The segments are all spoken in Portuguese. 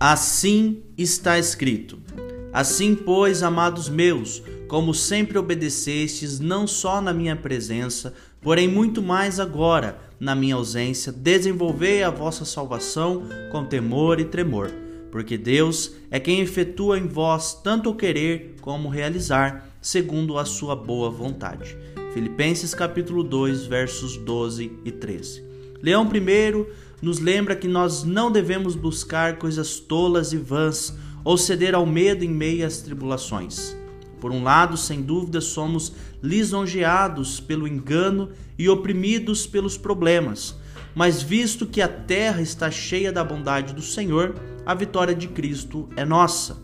Assim está escrito: Assim, pois, amados meus, como sempre obedecestes, não só na minha presença, porém muito mais agora, na minha ausência, desenvolvei a vossa salvação com temor e tremor, porque Deus é quem efetua em vós tanto o querer como o realizar, segundo a sua boa vontade. Filipenses capítulo 2, versos 12 e 13. Leão I nos lembra que nós não devemos buscar coisas tolas e vãs ou ceder ao medo em meio às tribulações. Por um lado, sem dúvida, somos lisonjeados pelo engano e oprimidos pelos problemas, mas visto que a terra está cheia da bondade do Senhor, a vitória de Cristo é nossa.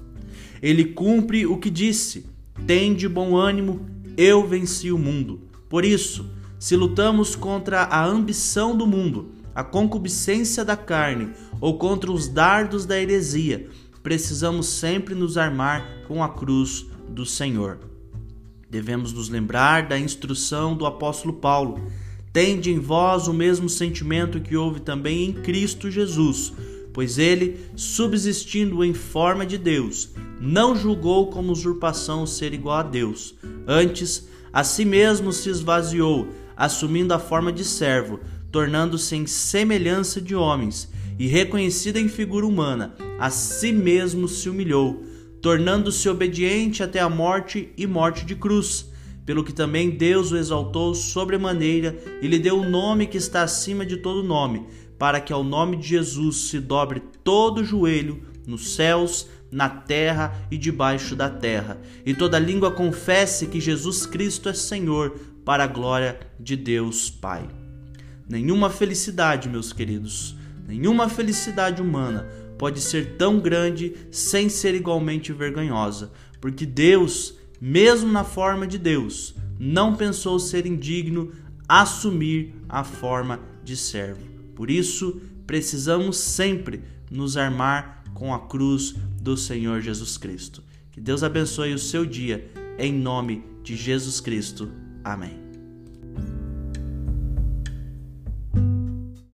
Ele cumpre o que disse: Tende bom ânimo, eu venci o mundo. Por isso, se lutamos contra a ambição do mundo, a concupiscência da carne ou contra os dardos da heresia, precisamos sempre nos armar com a cruz do Senhor. Devemos nos lembrar da instrução do apóstolo Paulo: Tende em vós o mesmo sentimento que houve também em Cristo Jesus, pois ele, subsistindo em forma de Deus, não julgou como usurpação ser igual a Deus. Antes, a si mesmo se esvaziou, assumindo a forma de servo, tornando-se em semelhança de homens, e reconhecida em figura humana, a si mesmo se humilhou tornando-se obediente até a morte e morte de cruz, pelo que também Deus o exaltou sobremaneira e lhe deu o um nome que está acima de todo nome, para que ao nome de Jesus se dobre todo o joelho nos céus, na terra e debaixo da terra, e toda língua confesse que Jesus Cristo é Senhor, para a glória de Deus Pai. Nenhuma felicidade, meus queridos, nenhuma felicidade humana pode ser tão grande sem ser igualmente vergonhosa, porque Deus, mesmo na forma de Deus, não pensou ser indigno assumir a forma de servo. Por isso, precisamos sempre nos armar com a cruz do Senhor Jesus Cristo. Que Deus abençoe o seu dia, em nome de Jesus Cristo. Amém.